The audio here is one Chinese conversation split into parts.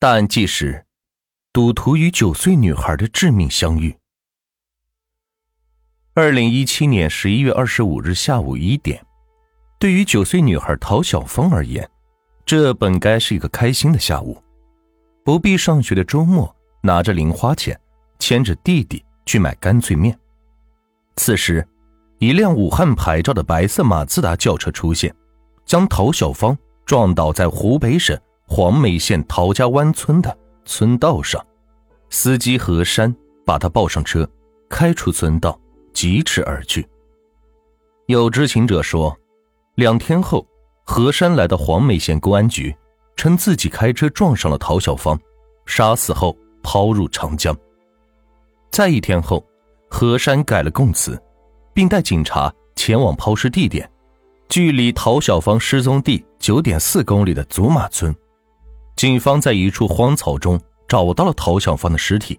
大案纪实：赌徒与九岁女孩的致命相遇。二零一七年十一月二十五日下午一点，对于九岁女孩陶小芳而言，这本该是一个开心的下午。不必上学的周末，拿着零花钱，牵着弟弟去买干脆面。此时，一辆武汉牌照的白色马自达轿车出现，将陶小芳撞倒在湖北省。黄梅县陶家湾村的村道上，司机何山把他抱上车，开出村道，疾驰而去。有知情者说，两天后，何山来到黄梅县公安局，称自己开车撞上了陶小芳，杀死后抛入长江。在一天后，何山改了供词，并带警察前往抛尸地点，距离陶小芳失踪地九点四公里的祖马村。警方在一处荒草中找到了陶小芳的尸体，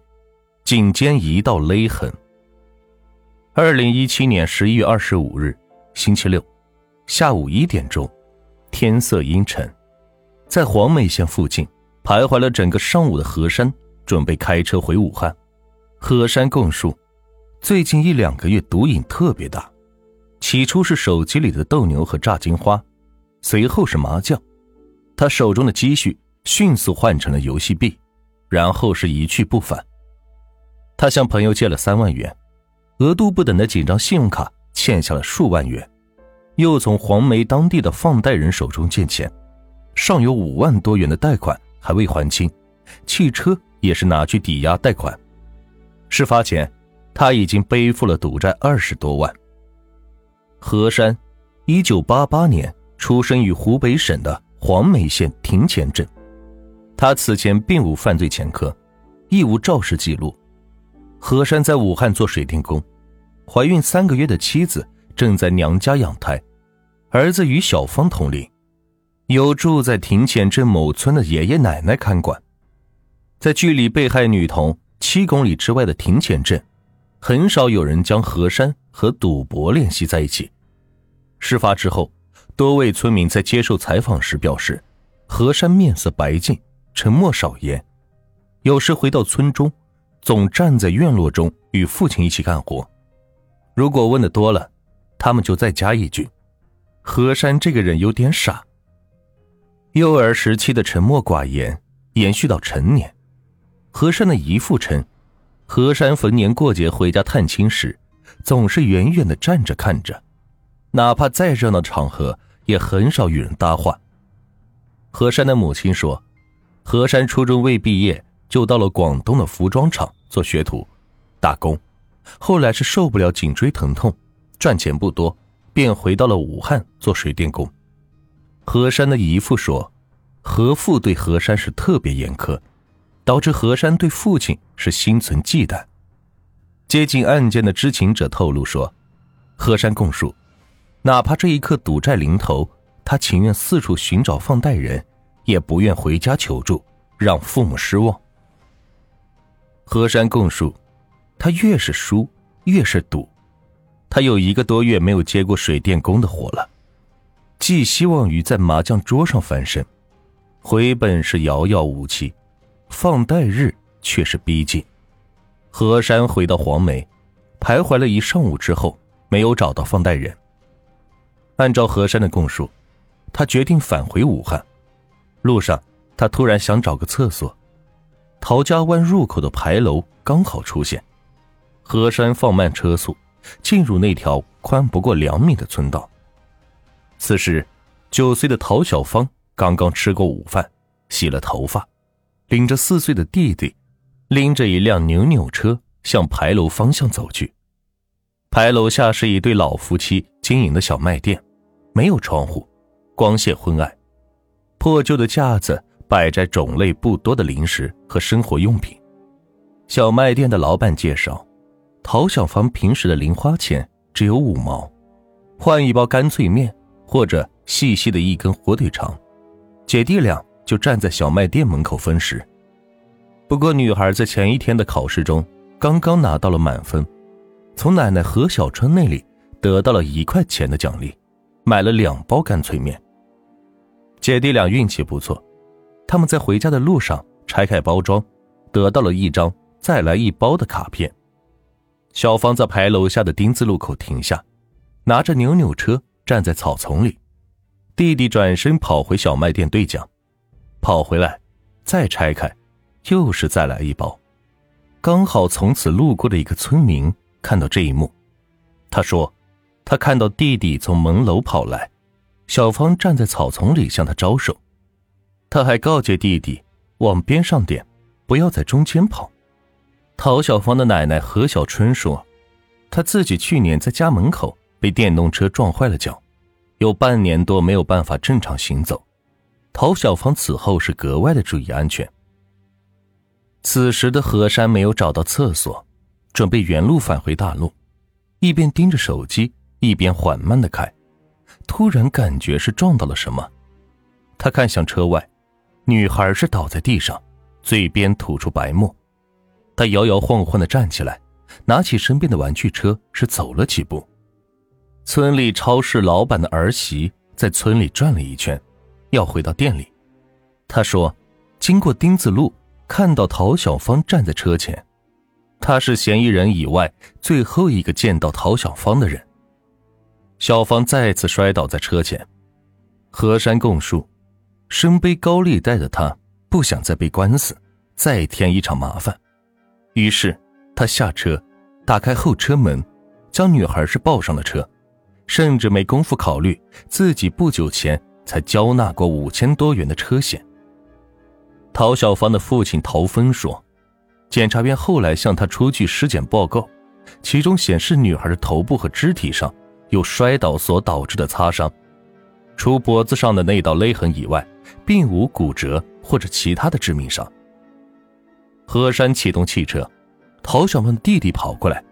颈间一道勒痕。二零一七年十一月二十五日，星期六，下午一点钟，天色阴沉，在黄梅县附近徘徊了整个上午的何山准备开车回武汉。何山供述，最近一两个月毒瘾特别大，起初是手机里的斗牛和炸金花，随后是麻将，他手中的积蓄。迅速换成了游戏币，然后是一去不返。他向朋友借了三万元，额度不等的几张信用卡欠下了数万元，又从黄梅当地的放贷人手中借钱，尚有五万多元的贷款还未还清，汽车也是拿去抵押贷款。事发前，他已经背负了赌债二十多万。何山，一九八八年出生于湖北省的黄梅县亭前镇。他此前并无犯罪前科，亦无肇事记录。何山在武汉做水电工，怀孕三个月的妻子正在娘家养胎，儿子与小芳同龄，有住在亭前镇某村的爷爷奶奶看管。在距离被害女童七公里之外的亭前镇，很少有人将何山和赌博联系在一起。事发之后，多位村民在接受采访时表示，何山面色白净。沉默少言，有时回到村中，总站在院落中与父亲一起干活。如果问的多了，他们就再加一句：“何山这个人有点傻。”幼儿时期的沉默寡言延续到成年。何山的姨父称，何山逢年过节回家探亲时，总是远远的站着看着，哪怕再热闹的场合，也很少与人搭话。何山的母亲说。何山初中未毕业，就到了广东的服装厂做学徒、打工。后来是受不了颈椎疼痛，赚钱不多，便回到了武汉做水电工。何山的姨父说，何父对何山是特别严苛，导致何山对父亲是心存忌惮。接近案件的知情者透露说，何山供述，哪怕这一刻赌债临头，他情愿四处寻找放贷人。也不愿回家求助，让父母失望。何山供述，他越是输，越是赌。他有一个多月没有接过水电工的活了，寄希望于在麻将桌上翻身，回本是遥遥无期，放贷日却是逼近。何山回到黄梅，徘徊了一上午之后，没有找到放贷人。按照何山的供述，他决定返回武汉。路上，他突然想找个厕所，陶家湾入口的牌楼刚好出现。何山放慢车速，进入那条宽不过两米的村道。此时，九岁的陶小芳刚刚吃过午饭，洗了头发，领着四岁的弟弟，拎着一辆扭扭车向牌楼方向走去。牌楼下是一对老夫妻经营的小卖店，没有窗户，光线昏暗。破旧的架子摆着种类不多的零食和生活用品。小卖店的老板介绍，陶小芳平时的零花钱只有五毛，换一包干脆面或者细细的一根火腿肠，姐弟俩就站在小卖店门口分食。不过，女孩在前一天的考试中刚刚拿到了满分，从奶奶何小春那里得到了一块钱的奖励，买了两包干脆面。姐弟俩运气不错，他们在回家的路上拆开包装，得到了一张“再来一包”的卡片。小芳在牌楼下的丁字路口停下，拿着扭扭车站在草丛里。弟弟转身跑回小卖店兑奖，跑回来，再拆开，又是再来一包。刚好从此路过的一个村民看到这一幕，他说：“他看到弟弟从门楼跑来，小芳站在草丛里向他招手。他还告诫弟弟往边上点，不要在中间跑。”陶小芳的奶奶何小春说：“她自己去年在家门口被电动车撞坏了脚，有半年多没有办法正常行走。陶小芳此后是格外的注意安全。”此时的何山没有找到厕所，准备原路返回大路，一边盯着手机，一边缓慢的开。突然感觉是撞到了什么，他看向车外，女孩是倒在地上，嘴边吐出白沫。他摇摇晃晃的站起来，拿起身边的玩具车，是走了几步。村里超市老板的儿媳在村里转了一圈，要回到店里。他说：“经过丁字路，看到陶小芳站在车前，他是嫌疑人以外最后一个见到陶小芳的人。”小芳再次摔倒在车前。何山供述：身背高利贷的他不想再被官司，再添一场麻烦。于是，他下车，打开后车门，将女孩是抱上了车，甚至没工夫考虑自己不久前才交纳过五千多元的车险。陶小芳的父亲陶峰说，检察院后来向他出具尸检报告，其中显示女孩的头部和肢体上有摔倒所导致的擦伤，除脖子上的那道勒痕以外，并无骨折或者其他的致命伤。何山启动汽车，陶小芳的弟弟跑过来，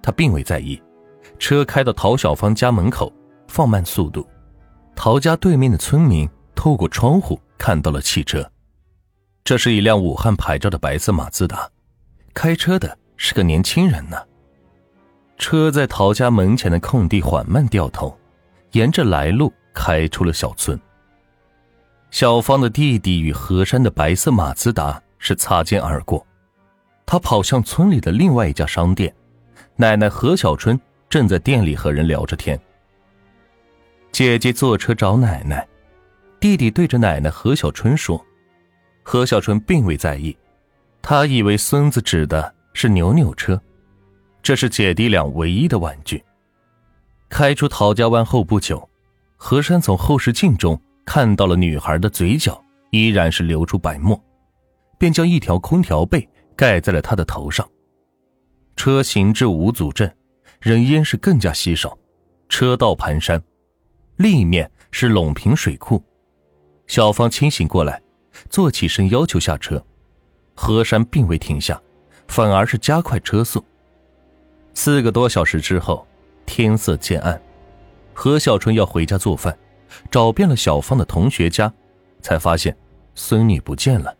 他并未在意。车开到陶小芳家门口，放慢速度。陶家对面的村民透过窗户看到了汽车，这是一辆武汉牌照的白色马自达，开车的是个年轻人呢。车在陶家门前的空地缓慢掉头，沿着来路开出了小村。小芳的弟弟与何山的白色马自达。是擦肩而过，他跑向村里的另外一家商店，奶奶何小春正在店里和人聊着天。姐姐坐车找奶奶，弟弟对着奶奶何小春说：“何小春并未在意，他以为孙子指的是扭扭车，这是姐弟俩唯一的玩具。”开出陶家湾后不久，何山从后视镜中看到了女孩的嘴角依然是流出白沫。便将一条空调被盖在了她的头上。车行至五组镇，人烟是更加稀少，车道盘山，另一面是陇平水库。小芳清醒过来，坐起身要求下车，何山并未停下，反而是加快车速。四个多小时之后，天色渐暗，何小春要回家做饭，找遍了小芳的同学家，才发现孙女不见了。